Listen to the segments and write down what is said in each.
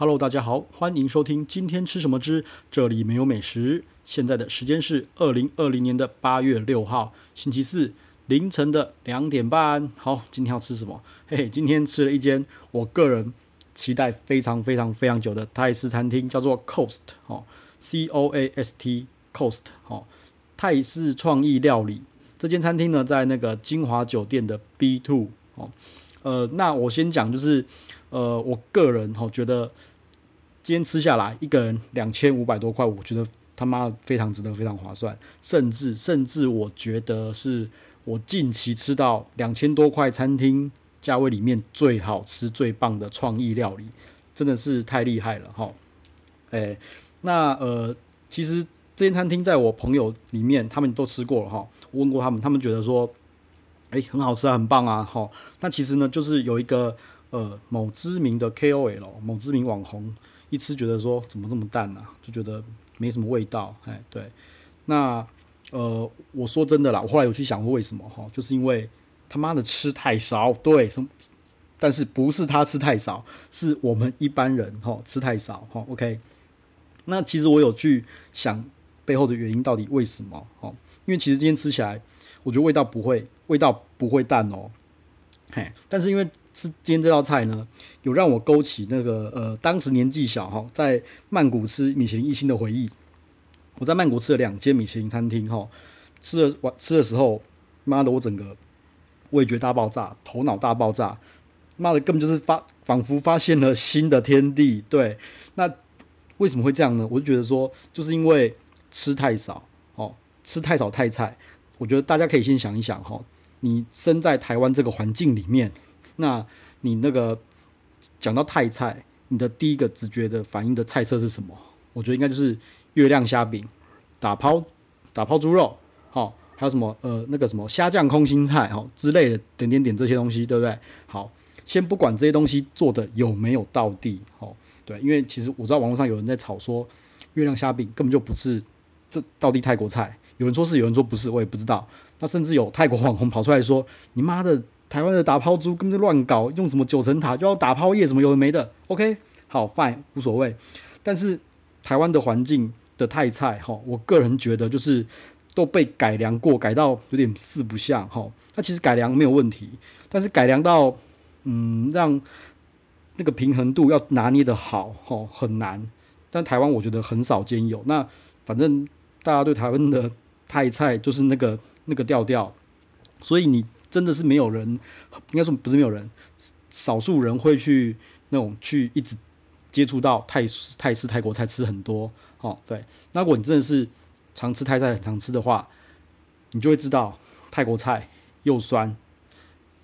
Hello，大家好，欢迎收听今天吃什么之这里没有美食。现在的时间是二零二零年的八月六号星期四凌晨的两点半。好，今天要吃什么？嘿嘿，今天吃了一间我个人期待非常非常非常久的泰式餐厅，叫做 Coast 哦，C O A S T Coast 哦，泰式创意料理。这间餐厅呢，在那个金华酒店的 B two 哦。呃，那我先讲，就是呃，我个人哈觉得。今天吃下来，一个人两千五百多块，我觉得他妈非常值得，非常划算，甚至甚至我觉得是我近期吃到两千多块餐厅价位里面最好吃、最棒的创意料理，真的是太厉害了哈！诶，那呃，其实这间餐厅在我朋友里面，他们都吃过了哈，我问过他们，他们觉得说，诶，很好吃啊，很棒啊，哈。那其实呢，就是有一个呃某知名的 KOL，某知名网红。一吃觉得说怎么这么淡呢、啊？就觉得没什么味道，哎，对。那呃，我说真的啦，我后来有去想过为什么哈，就是因为他妈的吃太少，对，什么？但是不是他吃太少，是我们一般人哈吃太少哈。OK，那其实我有去想背后的原因到底为什么哈？因为其实今天吃起来，我觉得味道不会，味道不会淡哦，嘿，但是因为。吃今天这道菜呢，有让我勾起那个呃，当时年纪小哈，在曼谷吃米其林一星的回忆。我在曼谷吃了两间米其林餐厅哈，吃了晚吃的时候，妈的，我整个味觉大爆炸，头脑大爆炸，妈的，根本就是发仿佛发现了新的天地。对，那为什么会这样呢？我就觉得说，就是因为吃太少哦，吃太少太菜。我觉得大家可以先想一想哈，你身在台湾这个环境里面。那你那个讲到泰菜，你的第一个直觉的反应的菜色是什么？我觉得应该就是月亮虾饼、打抛打抛猪肉，好，还有什么呃那个什么虾酱空心菜，好之类的点点点这些东西，对不对？好，先不管这些东西做的有没有道地，好，对，因为其实我知道网络上有人在吵说月亮虾饼根本就不是这到底泰国菜，有人说是，有人说不是，我也不知道。那甚至有泰国网红跑出来说：“你妈的！”台湾的打抛猪根本乱搞，用什么九层塔就要打抛叶，什么有的没的。OK，好，Fine，无所谓。但是台湾的环境的泰菜，哈，我个人觉得就是都被改良过，改到有点四不像，哈。那其实改良没有问题，但是改良到嗯，让那个平衡度要拿捏得好，哈，很难。但台湾我觉得很少见有。那反正大家对台湾的泰菜就是那个那个调调，所以你。真的是没有人，应该说不是没有人，少数人会去那种去一直接触到泰泰式泰国菜吃很多哦。对，那如果你真的是常吃泰菜很常吃的话，你就会知道泰国菜又酸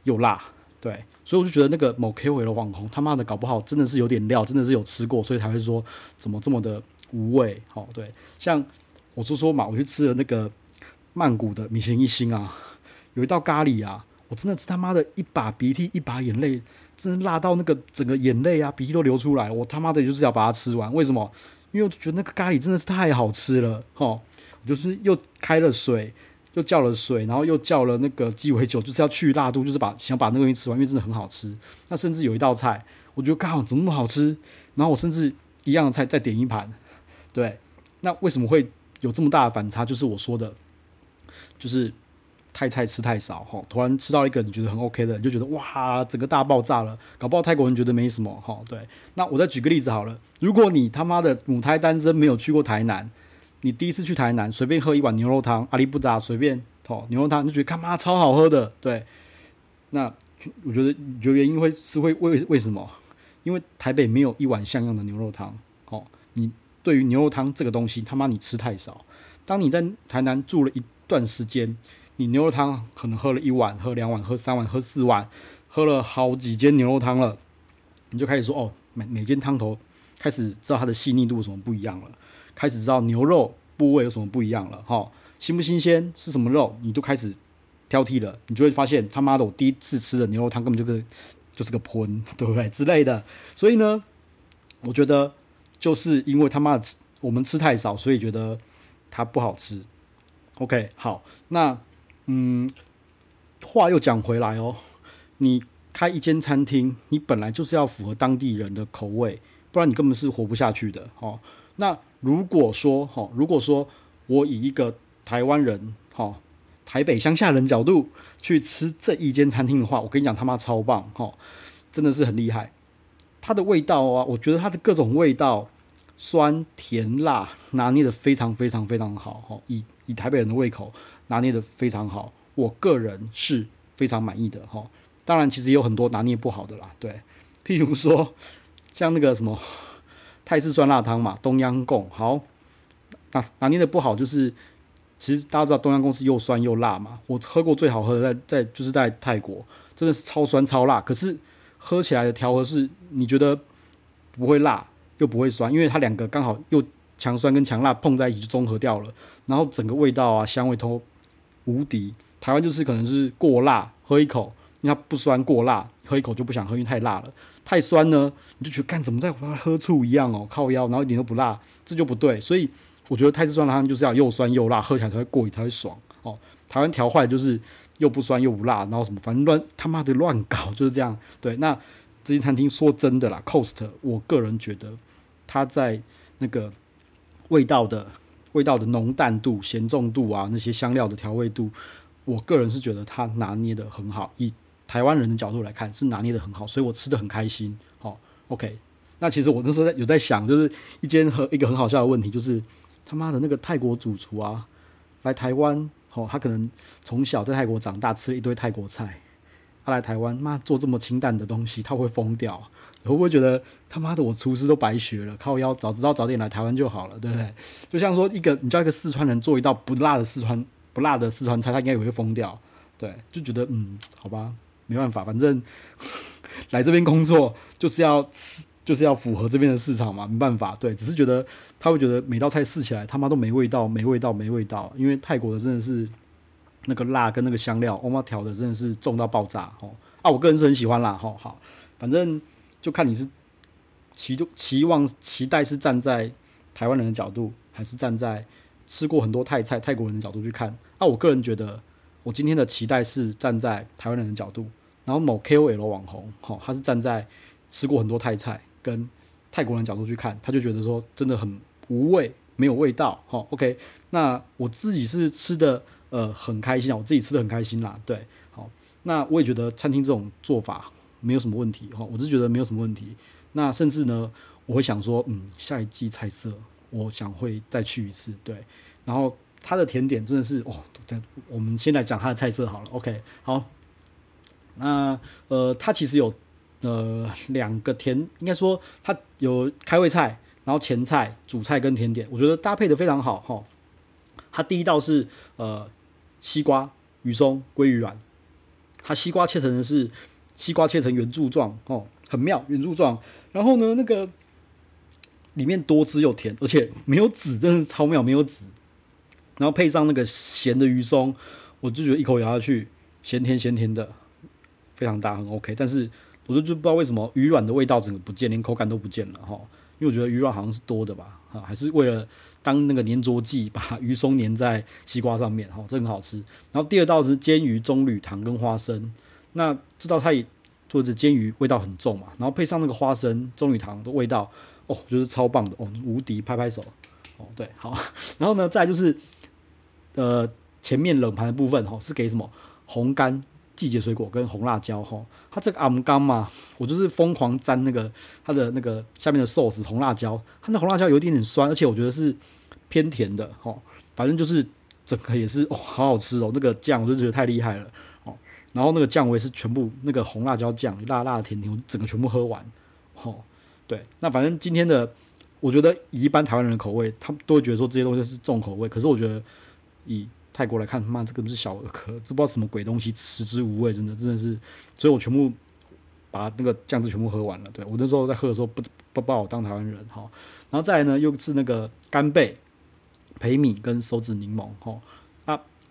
又辣。对，所以我就觉得那个某 KOL 的网红他妈的搞不好真的是有点料，真的是有吃过，所以才会说怎么这么的无味。哦，对，像我就说嘛，我去吃了那个曼谷的米其林一星啊。有一道咖喱啊，我真的是他妈的一把鼻涕一把眼泪，真的辣到那个整个眼泪啊鼻涕都流出来。我他妈的就是要把它吃完，为什么？因为我觉得那个咖喱真的是太好吃了，哈！我就是又开了水，又叫了水，然后又叫了那个鸡尾酒，就是要去辣度，就是把想把那个东西吃完，因为真的很好吃。那甚至有一道菜，我觉得刚好怎么那么好吃，然后我甚至一样的菜再点一盘，对。那为什么会有这么大的反差？就是我说的，就是。泰菜吃太少哈，突然吃到一个你觉得很 OK 的，你就觉得哇，整个大爆炸了。搞不好泰国人觉得没什么哈。对，那我再举个例子好了，如果你他妈的母胎单身没有去过台南，你第一次去台南，随便喝一碗牛肉汤，阿里不扎随便哦，牛肉汤就觉得他妈超好喝的。对，那我觉得你觉得原因会是会为为什么？因为台北没有一碗像样的牛肉汤。哦，你对于牛肉汤这个东西，他妈你吃太少。当你在台南住了一段时间。你牛肉汤可能喝了一碗，喝两碗，喝三碗，喝四碗，喝了好几间牛肉汤了，你就开始说哦，每每间汤头开始知道它的细腻度什么不一样了，开始知道牛肉部位有什么不一样了，哈，新不新鲜是什么肉，你都开始挑剔了，你就会发现他妈的，我第一次吃的牛肉汤根本就是就是个喷，对不对之类的，所以呢，我觉得就是因为他妈的我们吃太少，所以觉得它不好吃。OK，好，那。嗯，话又讲回来哦，你开一间餐厅，你本来就是要符合当地人的口味，不然你根本是活不下去的哦。那如果说哈，如果说我以一个台湾人哈，台北乡下人角度去吃这一间餐厅的话，我跟你讲他妈超棒哈，真的是很厉害。它的味道啊，我觉得它的各种味道，酸甜辣拿捏的非常非常非常好哈，以以台北人的胃口拿捏的非常好，我个人是非常满意的哈。当然，其实有很多拿捏不好的啦，对，譬如说像那个什么 泰式酸辣汤嘛，东阳贡好，拿拿捏的不好就是，其实大家知道东阳贡是又酸又辣嘛，我喝过最好喝的在在就是在泰国，真的是超酸超辣，可是喝起来的调和是你觉得不会辣又不会酸，因为它两个刚好又强酸跟强辣碰在一起就综合掉了，然后整个味道啊香味都无敌。台湾就是可能是过辣，喝一口。因为它不酸过辣，喝一口就不想喝，因为太辣了。太酸呢，你就觉得干怎么在喝醋一样哦，靠腰，然后一点都不辣，这就不对。所以我觉得泰式酸辣汤就是要又酸又辣，喝起来才会过瘾，才会爽哦。台湾调坏就是又不酸又不辣，然后什么反正乱他妈的乱搞就是这样。对，那这些餐厅说真的啦，Cost，我个人觉得它在那个味道的味道的浓淡度、咸重度啊，那些香料的调味度，我个人是觉得它拿捏得很好。以台湾人的角度来看，是拿捏得很好，所以我吃得很开心。好，OK。那其实我那时候在有在想，就是一间和一个很好笑的问题，就是他妈的那个泰国主厨啊，来台湾，哦，他可能从小在泰国长大，吃了一堆泰国菜，他来台湾，妈做这么清淡的东西，他会疯掉。会不会觉得他妈的我厨师都白学了？靠腰，早知道早点来台湾就好了，对不对？就像说一个你叫一个四川人做一道不辣的四川不辣的四川菜，他应该也会疯掉。对，就觉得嗯，好吧。没办法，反正 来这边工作就是要吃，就是要符合这边的市场嘛。没办法，对，只是觉得他会觉得每道菜试起来他妈都没味道，没味道，没味道。因为泰国的真的是那个辣跟那个香料，我妈调的真的是重到爆炸哦。啊，我个人是很喜欢辣哦。好，反正就看你是期期望期待是站在台湾人的角度，还是站在吃过很多泰菜泰国人的角度去看。啊，我个人觉得。我今天的期待是站在台湾人的角度，然后某 KOL 网红，哈，他是站在吃过很多泰菜跟泰国人角度去看，他就觉得说真的很无味，没有味道，哈，OK，那我自己是吃的呃很开心啊，我自己吃的很开心啦，对，好，那我也觉得餐厅这种做法没有什么问题，哈，我是觉得没有什么问题，那甚至呢，我会想说，嗯，下一季菜色我想会再去一次，对，然后。它的甜点真的是哦，这我们先来讲它的菜色好了。OK，好，那呃，它其实有呃两个甜，应该说它有开胃菜，然后前菜、主菜跟甜点，我觉得搭配的非常好哈、哦。它第一道是呃西瓜鱼松鲑鱼卵，它西瓜切成的是西瓜切成圆柱状哦，很妙圆柱状。然后呢，那个里面多汁又甜，而且没有籽，真的是超妙，没有籽。然后配上那个咸的鱼松，我就觉得一口咬下去，咸甜咸甜的，非常大，很 OK。但是我就就不知道为什么鱼卵的味道整个不见，连口感都不见了哈。因为我觉得鱼卵好像是多的吧，啊，还是为了当那个粘着剂，把鱼松粘在西瓜上面，哈，这很好吃。然后第二道是煎鱼棕榈糖跟花生，那这道菜或者煎鱼味道很重嘛，然后配上那个花生棕榈糖的味道，哦，就是超棒的，哦，无敌，拍拍手，哦，对，好。然后呢，再就是。呃，前面冷盘的部分哈，是给什么红干季节水果跟红辣椒哈。它这个阿姆柑嘛，我就是疯狂沾那个它的那个下面的寿司红辣椒。它那红辣椒有一点点酸，而且我觉得是偏甜的哈。反正就是整个也是哦，好好吃哦。那个酱我就觉得太厉害了。然后那个酱我也是全部那个红辣椒酱辣辣的甜甜，我整个全部喝完。哦，对，那反正今天的我觉得以一般台湾人的口味，他们都会觉得说这些东西是重口味，可是我觉得。以泰国来看，他妈这个不是小儿科，这不知道什么鬼东西，食之无味，真的真的是，所以我全部把那个酱汁全部喝完了。对，我那时候在喝的时候不不把我当台湾人哈，然后再来呢又是那个干贝、培米跟手指柠檬哈啊，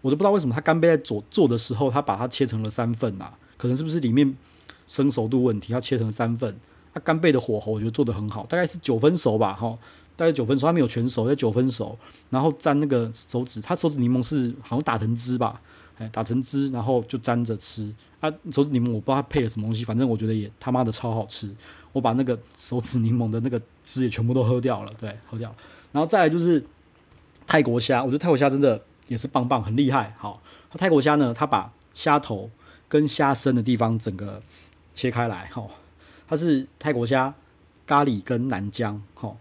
我都不知道为什么他干贝在做做的时候，他把它切成了三份呐，可能是不是里面生熟度问题，要切成三份。它干贝的火候我觉得做得很好，大概是九分熟吧哈。大概九分熟，它没有全熟，要九分熟，然后沾那个手指，它手指柠檬是好像打成汁吧，哎，打成汁，然后就沾着吃。啊，手指柠檬我不知道它配了什么东西，反正我觉得也他妈的超好吃。我把那个手指柠檬的那个汁也全部都喝掉了，对，喝掉。然后再来就是泰国虾，我觉得泰国虾真的也是棒棒，很厉害。好，泰国虾呢，它把虾头跟虾身的地方整个切开来，哈，它是泰国虾咖喱跟南姜，哈。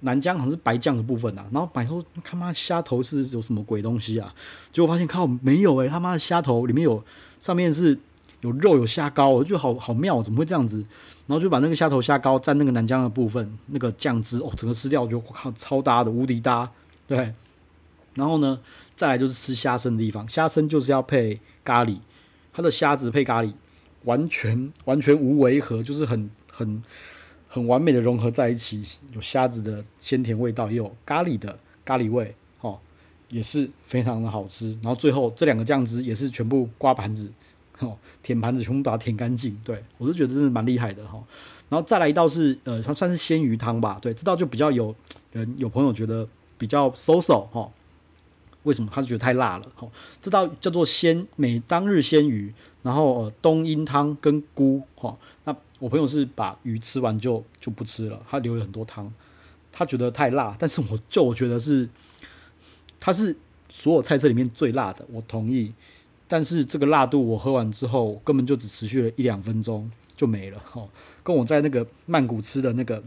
南姜好像是白酱的部分啊，然后摆说他妈虾头是有什么鬼东西啊？结果发现靠没有诶、他妈的虾头里面有上面是有肉有虾膏，我就觉得好好妙，怎么会这样子？然后就把那个虾头虾膏蘸那个南姜的部分，那个酱汁哦，整个吃掉，我觉得我靠超搭的，无敌搭，对。然后呢，再来就是吃虾身的地方，虾身就是要配咖喱，它的虾子配咖喱完全完全无违和，就是很很。很完美的融合在一起，有虾子的鲜甜味道，也有咖喱的咖喱味，哦，也是非常的好吃。然后最后这两个酱汁也是全部刮盘子，哦，舔盘子全部把它舔干净。对，我就觉得真的蛮厉害的哈。然后再来一道是呃，它算是鲜鱼汤吧。对，这道就比较有人有朋友觉得比较 so so 哈。为什么？他就觉得太辣了。哈，这道叫做鲜美当日鲜鱼，然后呃冬阴汤跟菇哈。那我朋友是把鱼吃完就就不吃了，他留了很多汤，他觉得太辣，但是我就我觉得是，它是所有菜色里面最辣的，我同意，但是这个辣度我喝完之后根本就只持续了一两分钟就没了，哈，跟我在那个曼谷吃的那个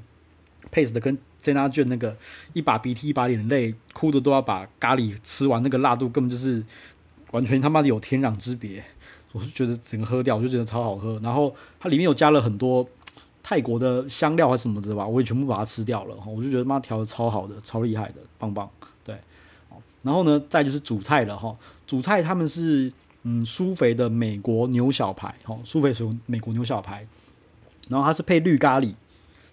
paste 的跟珍娜卷那个一把鼻涕一把眼泪哭的都要把咖喱吃完，那个辣度根本就是完全他妈的有天壤之别。我就觉得整个喝掉，我就觉得超好喝。然后它里面有加了很多泰国的香料还是什么的吧，我也全部把它吃掉了。我就觉得妈调的超好的，超厉害的，棒棒。对，然后呢，再就是主菜了哈。主菜他们是嗯苏肥的美国牛小排，哈，苏肥属美国牛小排。然后它是配绿咖喱，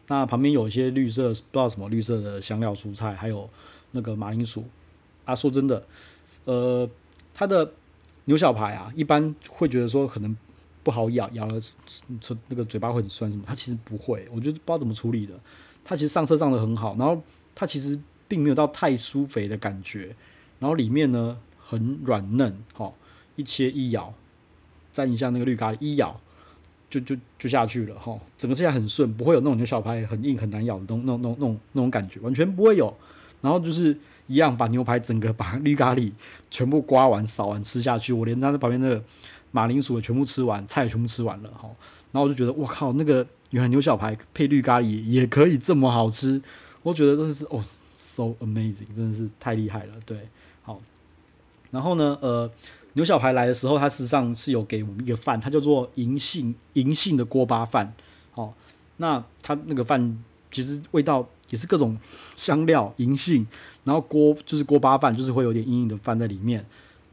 那旁边有一些绿色不知道什么绿色的香料蔬菜，还有那个马铃薯。啊，说真的，呃，它的。牛小排啊，一般会觉得说可能不好咬，咬了那个嘴巴会很酸什么，它其实不会，我觉得不知道怎么处理的，它其实上色上的很好，然后它其实并没有到太酥肥的感觉，然后里面呢很软嫩，好，一切一咬，蘸一下那个绿咖喱，一咬就就就下去了，哈，整个吃起来很顺，不会有那种牛小排很硬很难咬的那种那种那种那种那种感觉，完全不会有，然后就是。一样把牛排整个把绿咖喱全部刮完扫完吃下去，我连它的旁边那个马铃薯也全部吃完，菜也全部吃完了哈。然后我就觉得我靠，那个原来牛小排配绿咖喱也可以这么好吃，我觉得真的是哦，so amazing，真的是太厉害了。对，好。然后呢，呃，牛小排来的时候，它实际上是有给我们一个饭，它叫做银杏银杏的锅巴饭。好，那它那个饭其实味道。也是各种香料、银杏，然后锅就是锅巴饭，就是会有点硬硬的饭在里面，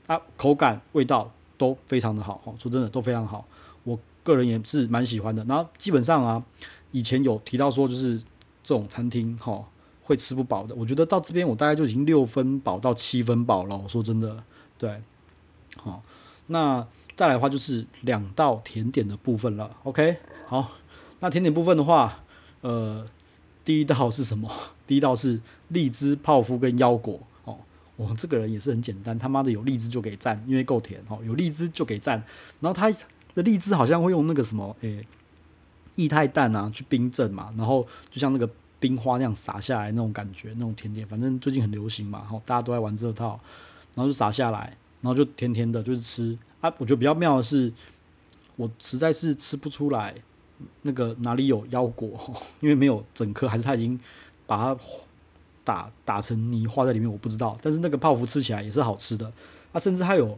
它口感、味道都非常的好，说真的都非常好，我个人也是蛮喜欢的。然后基本上啊，以前有提到说就是这种餐厅哈会吃不饱的，我觉得到这边我大概就已经六分饱到七分饱了。我说真的，对，好，那再来的话就是两道甜点的部分了。OK，好，那甜点部分的话，呃。第一道是什么？第一道是荔枝泡芙跟腰果哦。我这个人也是很简单，他妈的有荔枝就给赞，因为够甜哦。有荔枝就给赞。然后他的荔枝好像会用那个什么，诶、液态氮啊去冰镇嘛。然后就像那个冰花那样洒下来那种感觉，那种甜点，反正最近很流行嘛，大家都在玩这套。然后就洒下来，然后就甜甜的，就是吃啊。我觉得比较妙的是，我实在是吃不出来。那个哪里有腰果？因为没有整颗，还是他已经把它打打成泥化在里面，我不知道。但是那个泡芙吃起来也是好吃的，它、啊、甚至还有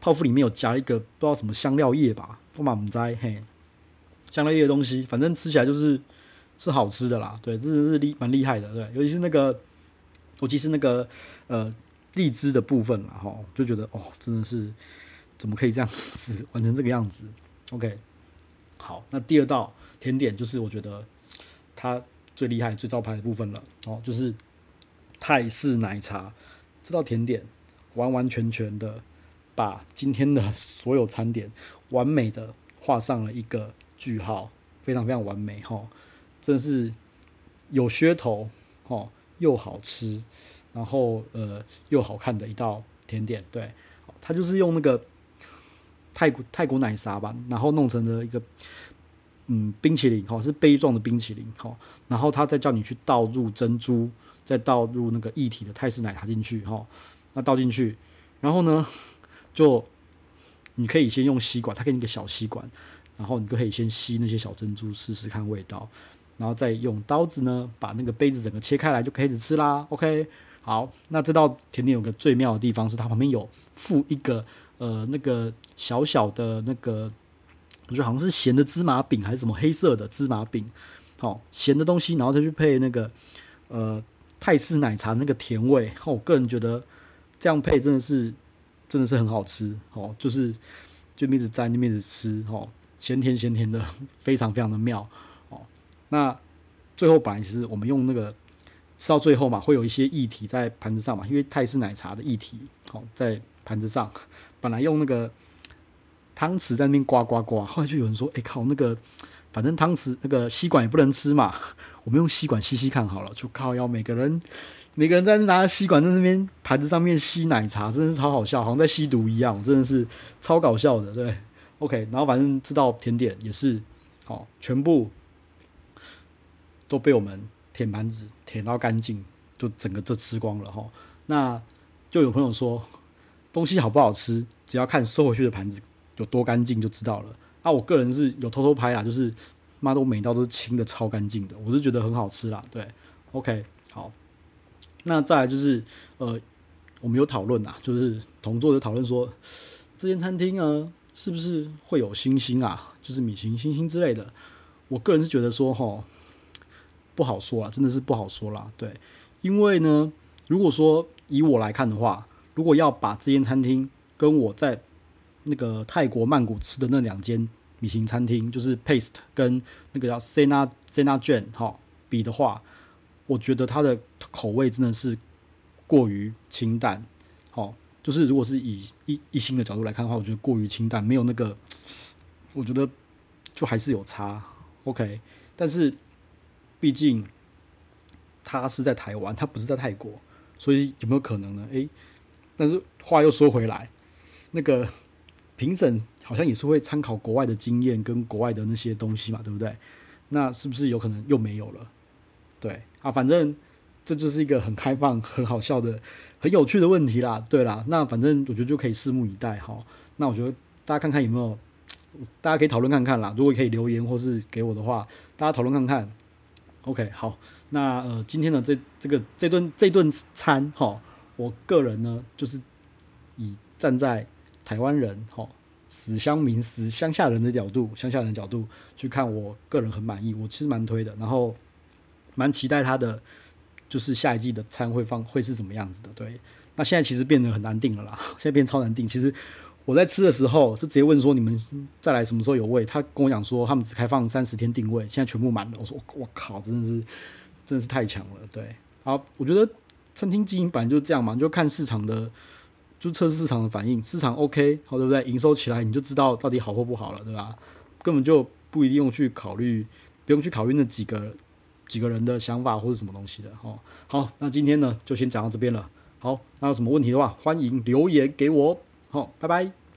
泡芙里面有加一个不知道什么香料叶吧，我满不在嘿，香料叶的东西，反正吃起来就是是好吃的啦。对，真的是厉蛮厉害的，对，尤其是那个，尤其是那个呃荔枝的部分了，哈，就觉得哦，真的是怎么可以这样子 完成这个样子？OK。好，那第二道甜点就是我觉得它最厉害、最招牌的部分了哦，就是泰式奶茶这道甜点，完完全全的把今天的所有餐点完美的画上了一个句号，非常非常完美哈，真的是有噱头哦，又好吃，然后呃又好看的一道甜点，对，它就是用那个 泰国泰国奶茶吧，然后弄成了一个嗯冰淇淋，哈，是杯状的冰淇淋，哈，然后他再叫你去倒入珍珠，再倒入那个液体的泰式奶茶进去，哈，那倒进去，然后呢，就你可以先用吸管，它给你个小吸管，然后你就可以先吸那些小珍珠试试看味道，然后再用刀子呢把那个杯子整个切开来就可以吃啦，OK。好，那这道甜点有个最妙的地方是它旁边有附一个呃那个小小的那个，我觉得好像是咸的芝麻饼还是什么黑色的芝麻饼，好、哦、咸的东西，然后再去配那个呃泰式奶茶那个甜味，哦、我个人觉得这样配真的是真的是很好吃哦，就是就一直沾就一直吃哦，咸甜咸甜的，非常非常的妙哦。那最后本来是我们用那个。吃到最后嘛，会有一些液体在盘子上嘛，因为泰式奶茶的液体，好在盘子上。本来用那个汤匙在那边刮刮刮，后来就有人说：“哎、靠，那个反正汤匙那个吸管也不能吃嘛，我们用吸管吸吸看好了。”就靠要每个人每个人在那拿吸管在那边盘子上面吸奶茶，真的是超好笑，好像在吸毒一样，真的是超搞笑的。对，OK，然后反正这道甜点也是好，全部都被我们。舔盘子舔到干净，就整个就吃光了哈。那就有朋友说，东西好不好吃，只要看收回去的盘子有多干净就知道了。啊，我个人是有偷偷拍啊，就是妈都每道都是清的超干净的，我就觉得很好吃啦。对，OK，好。那再来就是呃，我们有讨论啊，就是同桌有讨论说，这间餐厅啊，是不是会有星星啊，就是米其星星之类的。我个人是觉得说哈。不好说啦，真的是不好说啦。对，因为呢，如果说以我来看的话，如果要把这间餐厅跟我在那个泰国曼谷吃的那两间米其林餐厅，就是 Paste 跟那个叫 Sena Sena j a n 哈比的话，我觉得它的口味真的是过于清淡。好，就是如果是以一一星的角度来看的话，我觉得过于清淡，没有那个，我觉得就还是有差。OK，但是。毕竟，他是在台湾，他不是在泰国，所以有没有可能呢？诶，但是话又说回来，那个评审好像也是会参考国外的经验跟国外的那些东西嘛，对不对？那是不是有可能又没有了？对啊，反正这就是一个很开放、很好笑的、很有趣的问题啦。对啦，那反正我觉得就可以拭目以待哈。那我觉得大家看看有没有，大家可以讨论看看啦。如果可以留言或是给我的话，大家讨论看看。OK，好，那呃，今天的这这个这顿这顿餐哈，我个人呢就是以站在台湾人哈死乡民死乡下人的角度，乡下人的角度去看，我个人很满意，我其实蛮推的，然后蛮期待他的就是下一季的餐会放会是什么样子的。对，那现在其实变得很难订了啦，现在变超难订，其实。我在吃的时候就直接问说，你们再来什么时候有位？他跟我讲说他们只开放三十天订位，现在全部满了。我说我靠，真的是真的是太强了。对，好，我觉得餐厅经营本来就这样嘛，你就看市场的，就测试市场的反应，市场 OK 好对不对？营收起来你就知道到底好或不好了，对吧？根本就不一定用去考虑，不用去考虑那几个几个人的想法或者什么东西的。哦，好，那今天呢就先讲到这边了。好，那有什么问题的话，欢迎留言给我。好，拜拜。